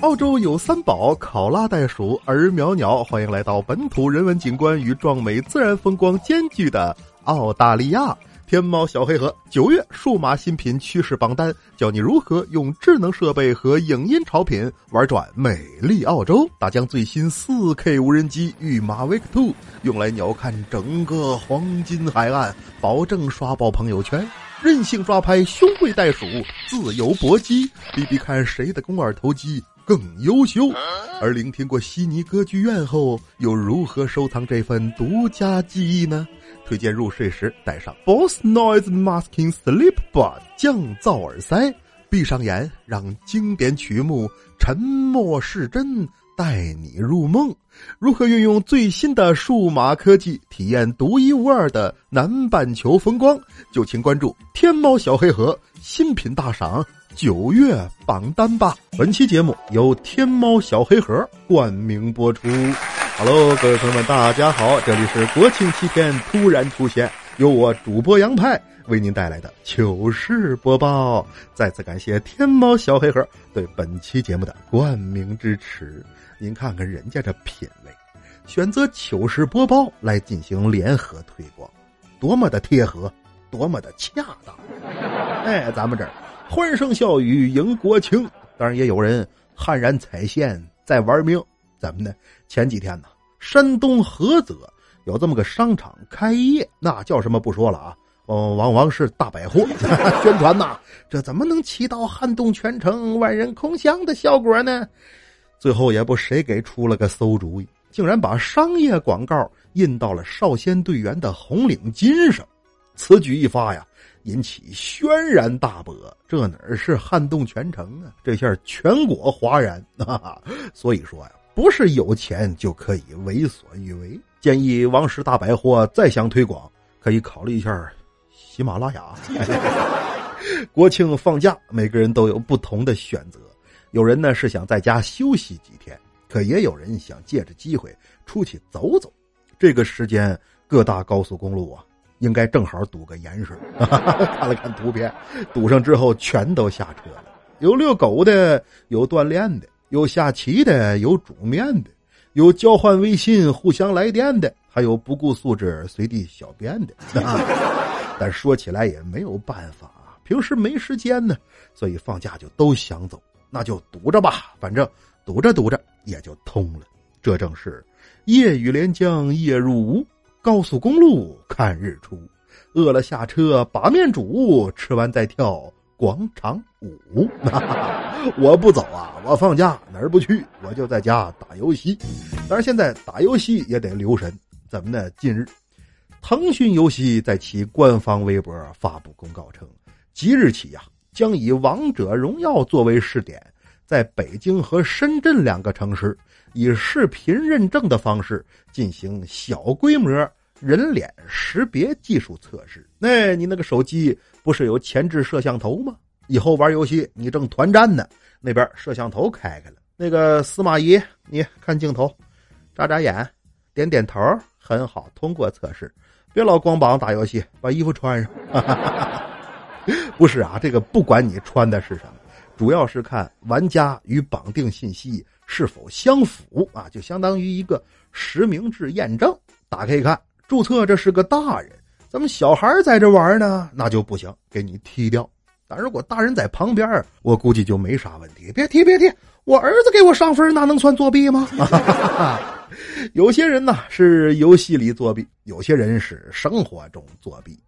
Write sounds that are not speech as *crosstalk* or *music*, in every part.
澳洲有三宝：考拉袋鼠、儿苗鸟。欢迎来到本土人文景观与壮美自然风光兼具的澳大利亚。天猫小黑盒九月数码新品趋势榜单，教你如何用智能设备和影音潮品玩转美丽澳洲。大疆最新四 K 无人机御马 Vic Two，用来鸟瞰整个黄金海岸，保证刷爆朋友圈。任性抓拍胸贵袋鼠，自由搏击，比比看谁的肱二头肌。更优秀，而聆听过悉尼歌剧院后，又如何收藏这份独家记忆呢？推荐入睡时戴上 Bose Noise Masking Sleep Bud 降噪耳塞，闭上眼，让经典曲目沉默是真，带你入梦。如何运用最新的数码科技，体验独一无二的南半球风光？就请关注天猫小黑盒新品大赏。九月榜单吧！本期节目由天猫小黑盒冠名播出。Hello，各位朋友们，大家好，这里是国庆七天突然出现，由我主播杨派为您带来的糗事播报。再次感谢天猫小黑盒对本期节目的冠名支持。您看看人家这品味，选择糗事播报来进行联合推广，多么的贴合，多么的恰当。哎，咱们这儿。欢声笑语迎国庆，当然也有人悍然踩线在玩命。怎么呢？前几天呢，山东菏泽有这么个商场开业，那叫什么不说了啊，往往往是大百货 *laughs* 宣传呐，这怎么能起到撼动全城、万人空巷的效果呢？最后也不谁给出了个馊主意，竟然把商业广告印到了少先队员的红领巾上。此举一发呀。引起轩然大波，这哪儿是撼动全城啊？这下全国哗然啊！所以说呀，不是有钱就可以为所欲为。建议王石大百货再想推广，可以考虑一下喜马拉雅。*laughs* 国庆放假，每个人都有不同的选择。有人呢是想在家休息几天，可也有人想借着机会出去走走。这个时间，各大高速公路啊。应该正好堵个严实，*laughs* 看了看图片，堵上之后全都下车了。有遛狗的，有锻炼的，有下棋的，有煮面的，有交换微信互相来电的，还有不顾素质随地小便的。*laughs* 但说起来也没有办法，平时没时间呢，所以放假就都想走，那就堵着吧，反正堵着堵着也就通了。这正是夜雨连江夜入吴。高速公路看日出，饿了下车把面煮，吃完再跳广场舞。*laughs* 我不走啊，我放假哪儿不去，我就在家打游戏。但是现在打游戏也得留神，怎么呢？近日，腾讯游戏在其官方微博发布公告称，即日起呀，将以王者荣耀作为试点，在北京和深圳两个城市。以视频认证的方式进行小规模人脸识别技术测试。那你那个手机不是有前置摄像头吗？以后玩游戏你正团战呢，那边摄像头开开了。那个司马懿，你看镜头，眨眨眼，点点头，很好，通过测试。别老光膀打游戏，把衣服穿上。*laughs* 不是啊，这个不管你穿的是什么，主要是看玩家与绑定信息。是否相符啊？就相当于一个实名制验证。打开一看，注册这是个大人，咱们小孩在这玩呢，那就不行，给你踢掉。但如果大人在旁边，我估计就没啥问题。别踢，别踢，我儿子给我上分，那能算作弊吗？*laughs* 有些人呢是游戏里作弊，有些人是生活中作弊。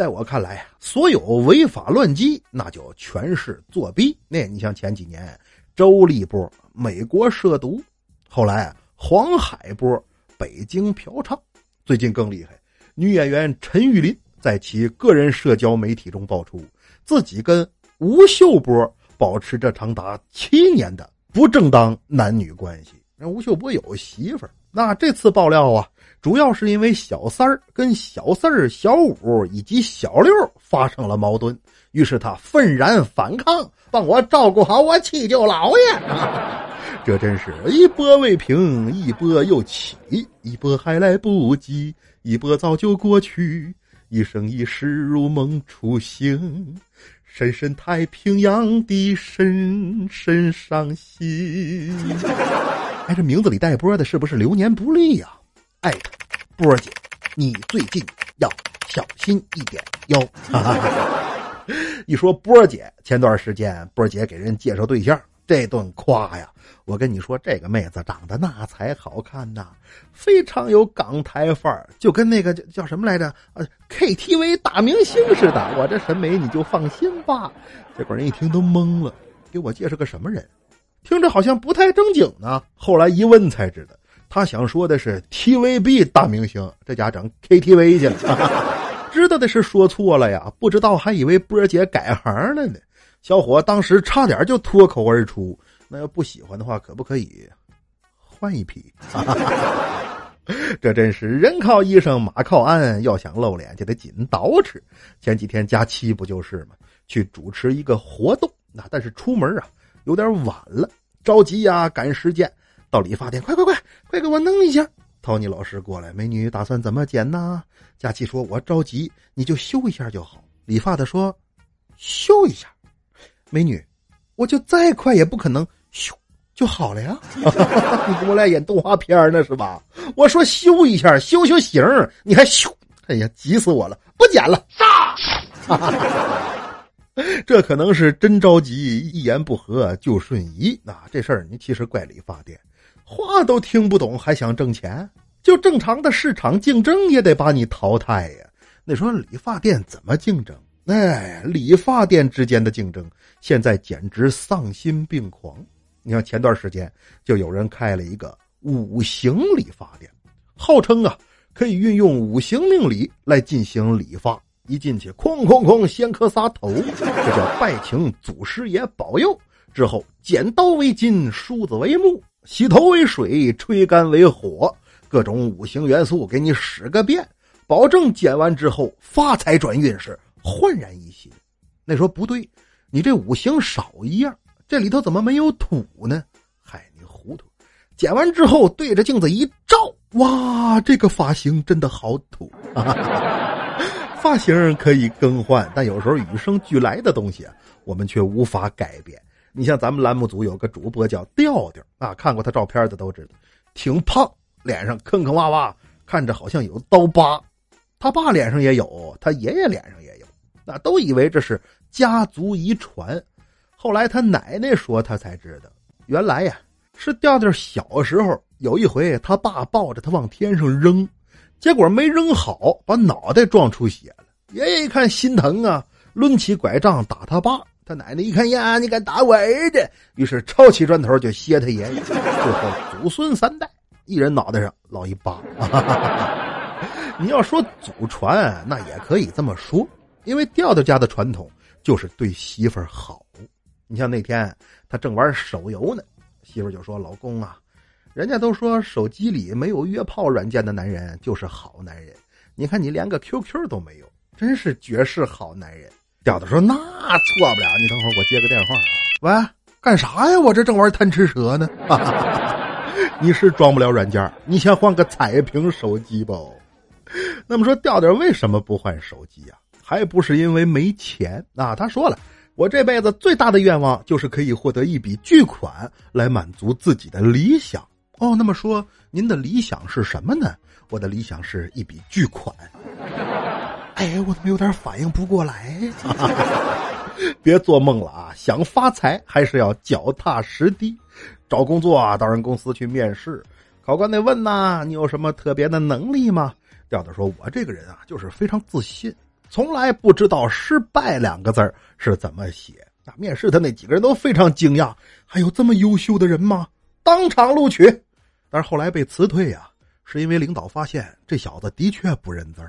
在我看来啊，所有违法乱纪，那就全是作弊。那你像前几年。周立波美国涉毒，后来黄海波北京嫖娼，最近更厉害，女演员陈玉林在其个人社交媒体中爆出自己跟吴秀波保持着长达七年的不正当男女关系。那吴秀波有媳妇儿，那这次爆料啊，主要是因为小三儿跟小四儿、小五以及小六发生了矛盾。于是他愤然反抗，帮我照顾好我七舅老爷。*laughs* 这真是一波未平，一波又起，一波还来不及，一波早就过去。一生一世如梦初醒，深深太平洋的深深伤心。还是名字里带波的是不是流年不利呀？艾特波姐，你最近要小心一点哟。*laughs* 一说波姐，前段时间波姐给人介绍对象。这顿夸呀！我跟你说，这个妹子长得那才好看呐，非常有港台范儿，就跟那个叫叫什么来着？呃，KTV 大明星似的。我这审美你就放心吧。结果人一听都懵了，给我介绍个什么人？听着好像不太正经呢。后来一问才知道，他想说的是 TVB 大明星，这家整 KTV 去了。*laughs* 知道的是说错了呀，不知道还以为波姐改行了呢。小伙当时差点就脱口而出：“那要不喜欢的话，可不可以换一批？” *laughs* 这真是人靠衣裳，马靠鞍，要想露脸就得紧捯饬。前几天假期不就是吗？去主持一个活动，那但是出门啊有点晚了，着急呀，赶时间，到理发店，快快快，快给我弄一下。Tony 老师过来，美女打算怎么剪呢？佳琪说：“我着急，你就修一下就好。”理发的说：“修一下。”美女，我就再快也不可能修就好了呀！*laughs* 你给我俩演动画片呢是吧？我说修一下，修修形，你还修！哎呀，急死我了！不剪了，*laughs* *laughs* 这可能是真着急，一言不合就瞬移。那这事儿你其实怪理发店，话都听不懂还想挣钱？就正常的市场竞争也得把你淘汰呀！那说理发店怎么竞争？哎，理发店之间的竞争现在简直丧心病狂。你看前段时间就有人开了一个五行理发店，号称啊可以运用五行命理来进行理发。一进去，哐哐哐，先磕仨头，这叫拜请祖师爷保佑。之后，剪刀为金，梳子为木，洗头为水，吹干为火，各种五行元素给你使个遍，保证剪完之后发财转运是。焕然一新，那说不对，你这五行少一样，这里头怎么没有土呢？嗨，你糊涂！剪完之后对着镜子一照，哇，这个发型真的好土！发型可以更换，但有时候与生俱来的东西啊，我们却无法改变。你像咱们栏目组有个主播叫调调啊，看过他照片的都知道，挺胖，脸上坑坑洼洼，看着好像有刀疤。他爸脸上也有，他爷爷脸上也有。那都以为这是家族遗传，后来他奶奶说，他才知道，原来呀是调调小时候有一回，他爸抱着他往天上扔，结果没扔好，把脑袋撞出血了。爷爷一看心疼啊，抡起拐杖打他爸。他奶奶一看呀，你敢打我儿子？于是抄起砖头就歇他爷爷。最后祖孙三代，一人脑袋上落一疤。*laughs* 你要说祖传，那也可以这么说。因为调调家的传统就是对媳妇好，你像那天他正玩手游呢，媳妇就说：“老公啊，人家都说手机里没有约炮软件的男人就是好男人，你看你连个 QQ 都没有，真是绝世好男人。”调调说：“那错不了，你等会儿我接个电话啊。喂，干啥呀？我这正玩贪吃蛇呢。*laughs* 你是装不了软件，你先换个彩屏手机吧。那么说，调调为什么不换手机呀？”还不是因为没钱啊！他说了，我这辈子最大的愿望就是可以获得一笔巨款来满足自己的理想。哦，那么说您的理想是什么呢？我的理想是一笔巨款。哎，我怎么有点反应不过来？*laughs* 别做梦了啊！想发财还是要脚踏实地。找工作啊，到人公司去面试，考官得问呐，你有什么特别的能力吗？调调说，我这个人啊，就是非常自信。从来不知道“失败”两个字是怎么写。那面试他那几个人都非常惊讶，还有这么优秀的人吗？当场录取。但是后来被辞退呀，是因为领导发现这小子的确不认字儿。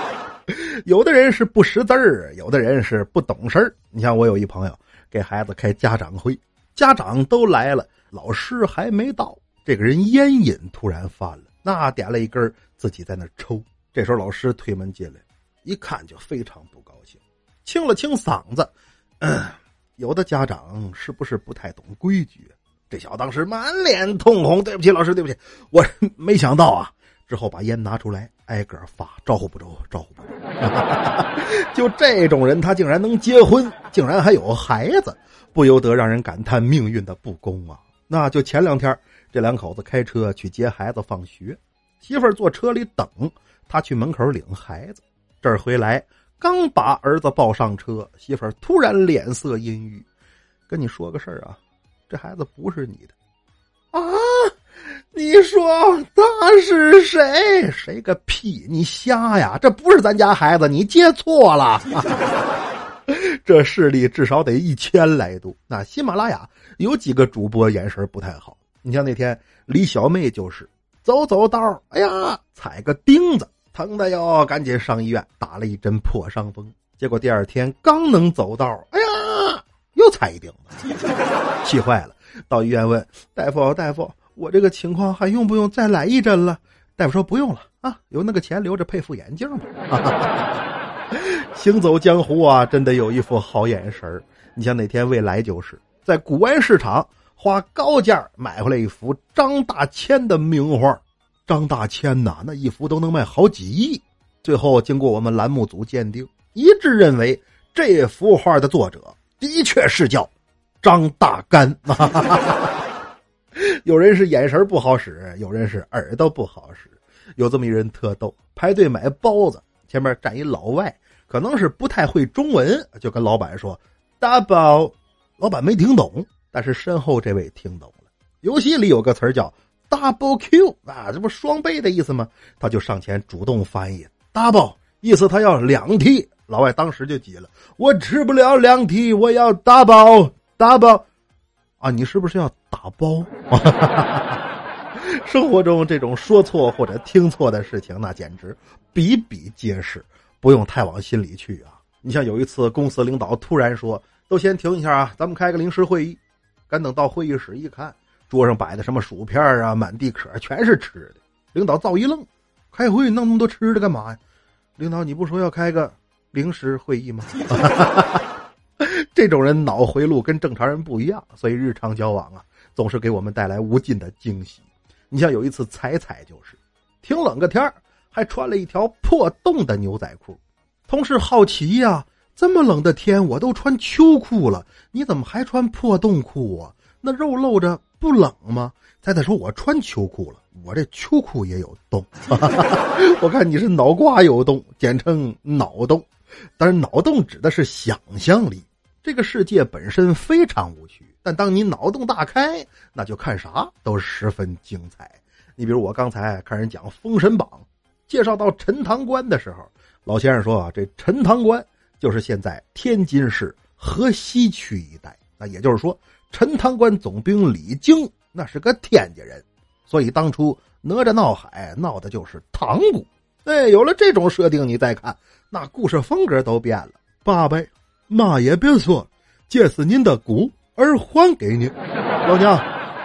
*laughs* 有的人是不识字儿，有的人是不懂事儿。你像我有一朋友给孩子开家长会，家长都来了，老师还没到，这个人烟瘾突然犯了，那点了一根，自己在那抽。这时候老师推门进来。一看就非常不高兴，清了清嗓子，*clears throat* 有的家长是不是不太懂规矩？这小子当时满脸通红，对不起老师，对不起，我 *laughs* 没想到啊。之后把烟拿出来，挨个发，招呼不周，招呼不周。*laughs* 就这种人，他竟然能结婚，竟然还有孩子，不由得让人感叹命运的不公啊！那就前两天，这两口子开车去接孩子放学，媳妇儿坐车里等，他去门口领孩子。这儿回来，刚把儿子抱上车，媳妇儿突然脸色阴郁，跟你说个事儿啊，这孩子不是你的啊！你说他是谁？谁个屁！你瞎呀！这不是咱家孩子，你接错了。*laughs* 这视力至少得一千来度。那喜马拉雅有几个主播眼神不太好。你像那天李小妹就是走走道，哎呀，踩个钉子，疼的哟，赶紧上医院打了一针破伤风。结果第二天刚能走道，哎呀，又踩一钉子，气坏了，到医院问大夫，大夫。我这个情况还用不用再来一针了？大夫说不用了啊，有那个钱留着配副眼镜吧。*laughs* 行走江湖啊，真得有一副好眼神你像那天未来就是在古玩市场花高价买回来一幅张大千的名画，张大千呐，那一幅都能卖好几亿。最后经过我们栏目组鉴定，一致认为这幅画的作者的确是叫张大干。*laughs* 有人是眼神不好使，有人是耳朵不好使。有这么一人特逗，排队买包子，前面站一老外，可能是不太会中文，就跟老板说“大包”，老板没听懂，但是身后这位听懂了。游戏里有个词叫 “double Q” 啊，这不双倍的意思吗？他就上前主动翻译 “double”，意思他要两屉。老外当时就急了：“我吃不了两屉，我要打包打包。”啊，你是不是要打包？*laughs* 生活中这种说错或者听错的事情，那简直比比皆是，不用太往心里去啊。你像有一次，公司领导突然说：“都先停一下啊，咱们开个临时会议。”赶等到会议室一看，桌上摆的什么薯片啊、满地可全是吃的。领导造一愣：“开会弄那么多吃的干嘛呀？”领导，你不说要开个临时会议吗？*laughs* 这种人脑回路跟正常人不一样，所以日常交往啊，总是给我们带来无尽的惊喜。你像有一次彩彩就是，挺冷个天还穿了一条破洞的牛仔裤。同事好奇呀，这么冷的天我都穿秋裤了，你怎么还穿破洞裤啊？那肉露着不冷吗？*laughs* 彩彩说：“我穿秋裤了，我这秋裤也有洞。*laughs* 我看你是脑瓜有洞，简称脑洞。但是脑洞指的是想象力。”这个世界本身非常无趣，但当你脑洞大开，那就看啥都十分精彩。你比如我刚才看人讲《封神榜》，介绍到陈塘关的时候，老先生说啊，这陈塘关就是现在天津市河西区一带。那也就是说，陈塘关总兵李靖那是个天家人，所以当初哪吒闹海闹的就是塘沽。哎，有了这种设定，你再看那故事风格都变了。八辈。妈也别说，这是您的骨儿还给您，老娘，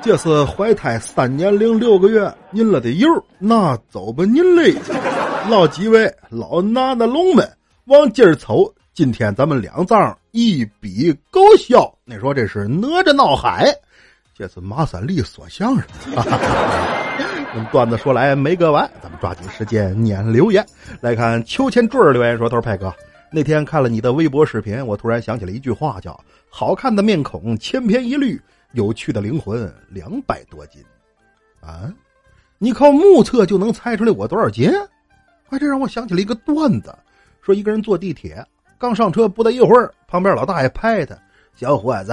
这是怀胎三年零六个月您了的油，那走吧您嘞，老几位老拿的龙们往今儿瞅，今天咱们两藏一笔勾销。你说这是哪吒闹海，这是马三立说相声。*laughs* 段子说来没个完，咱们抓紧时间念留言，来看秋千坠留言说：“他说派哥。”那天看了你的微博视频，我突然想起了一句话，叫“好看的面孔千篇一律，有趣的灵魂两百多斤”。啊，你靠目测就能猜出来我多少斤？哎，这让我想起了一个段子，说一个人坐地铁，刚上车不到一会儿，旁边老大爷拍他：“小伙子，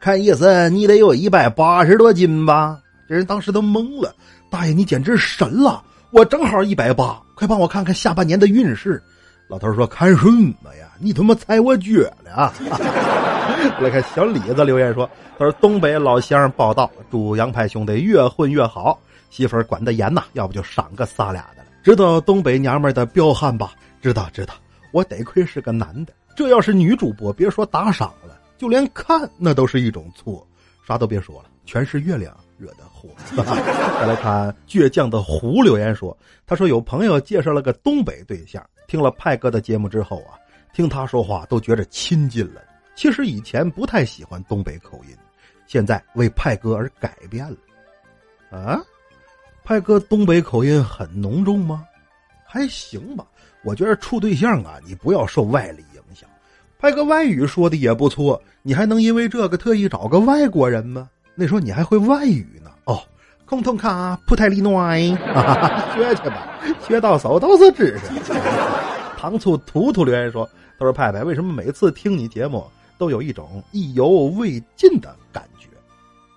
看意思你得有一百八十多斤吧？”这人当时都懵了：“大爷，你简直神了！我正好一百八，快帮我看看下半年的运势。”老头说：“看什么呀？你他妈踩我脚了啊！” *laughs* 来看小李子留言说：“他说东北老乡报道，祝杨派兄弟越混越好，媳妇管得严呐，要不就赏个仨俩的了。知道东北娘们的彪悍吧？知道知道。我得亏是个男的，这要是女主播，别说打赏了，就连看那都是一种错。啥都别说了，全是月亮惹的祸。*laughs* 再来看倔强的胡留言说：他说有朋友介绍了个东北对象。”听了派哥的节目之后啊，听他说话都觉着亲近了。其实以前不太喜欢东北口音，现在为派哥而改变了。啊，派哥东北口音很浓重吗？还行吧。我觉得处对象啊，你不要受外力影响，派个外语说的也不错。你还能因为这个特意找个外国人吗？那时候你还会外语呢。哦，空通卡普泰利诺埃，*laughs* 学去吧，学到手都是知识。*laughs* 糖醋图图留言说：“他说派派，为什么每次听你节目都有一种意犹未尽的感觉？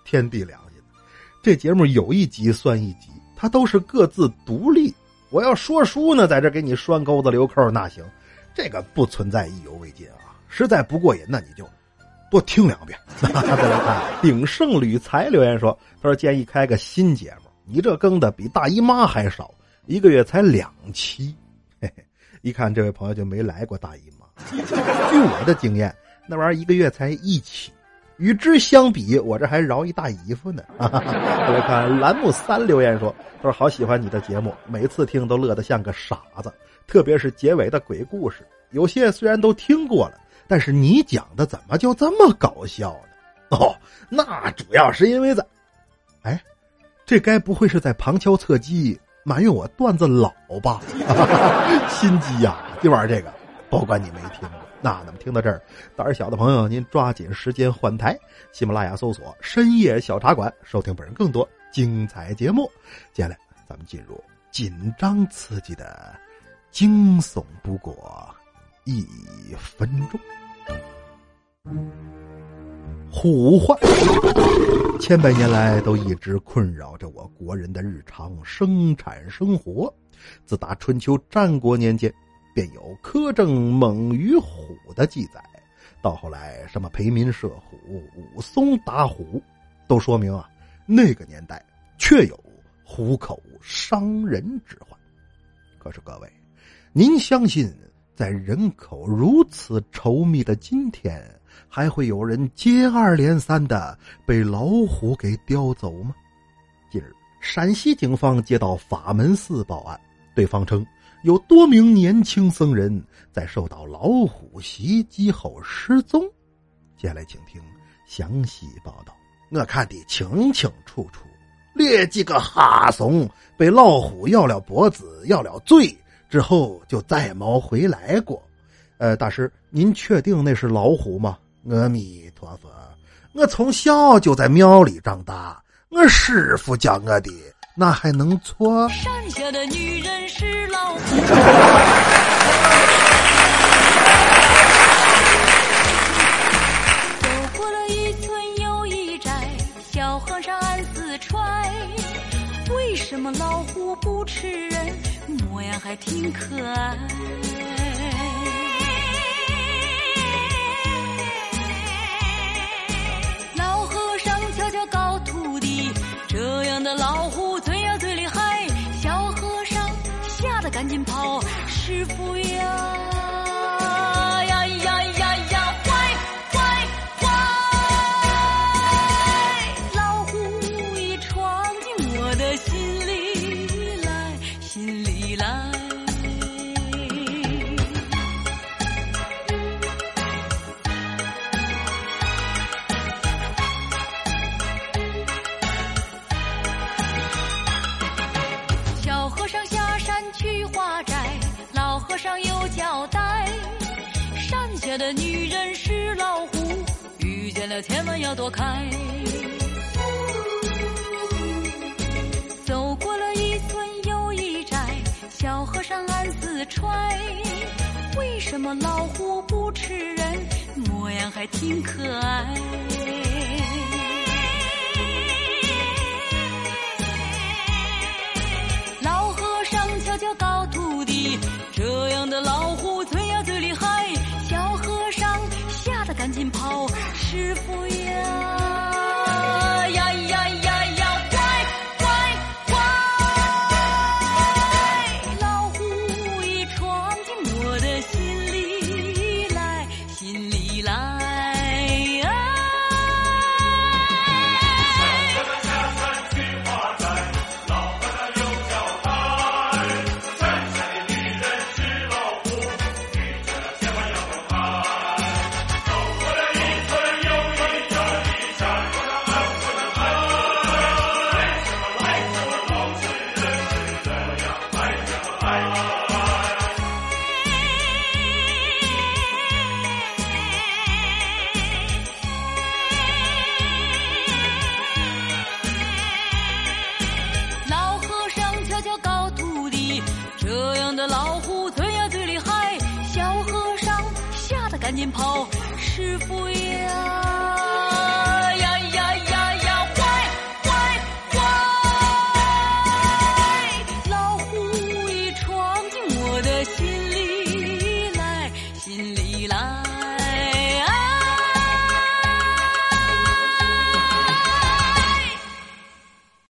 天地良心，这节目有一集算一集，它都是各自独立。”我要说书呢，在这给你拴钩子留扣那行，这个不存在意犹未尽啊！实在不过瘾，那你就多听两遍。再来看鼎盛铝材留言说：“他说建议开个新节目，你这更的比大姨妈还少，一个月才两期。”嘿嘿，一看这位朋友就没来过大姨妈。*laughs* 据我的经验，那玩意儿一个月才一期。与之相比，我这还饶一大姨夫呢。来看栏目三留言说：“他说好喜欢你的节目，每次听都乐得像个傻子，特别是结尾的鬼故事，有些虽然都听过了，但是你讲的怎么就这么搞笑呢？哦，那主要是因为在……哎，这该不会是在旁敲侧击埋怨我段子老吧？*laughs* 心机呀，就玩这个，不管你没听过。”那那么听到这儿，胆儿小的朋友，您抓紧时间换台，喜马拉雅搜索“深夜小茶馆”，收听本人更多精彩节目。接下来，咱们进入紧张刺激的惊悚不过一分钟。虎患，千百年来都一直困扰着我国人的日常生产生活。自打春秋战国年间。便有苛政猛于虎的记载，到后来什么培民射虎、武松打虎，都说明啊，那个年代确有虎口伤人之患。可是各位，您相信在人口如此稠密的今天，还会有人接二连三的被老虎给叼走吗？近日，陕西警方接到法门寺报案，对方称。有多名年轻僧人在受到老虎袭击后失踪，接下来请听详细报道。我看的清清楚楚，列几个哈怂被老虎咬了脖子、咬了嘴之后，就再没回来过。呃，大师，您确定那是老虎吗？阿弥陀佛，我从小就在庙里长大，我师傅教我的。那还能搓？山下的女人是老虎。走过了一村又一寨，小和尚暗自揣。为什么老虎不吃人？模样还挺可爱。的女人是老虎，遇见了千万要躲开。走过了一村又一寨，小和尚暗自揣。为什么老虎不吃人？模样还挺可爱。老和尚悄悄告徒弟，这样的老虎最。赶紧跑，师赶紧跑，师傅呀！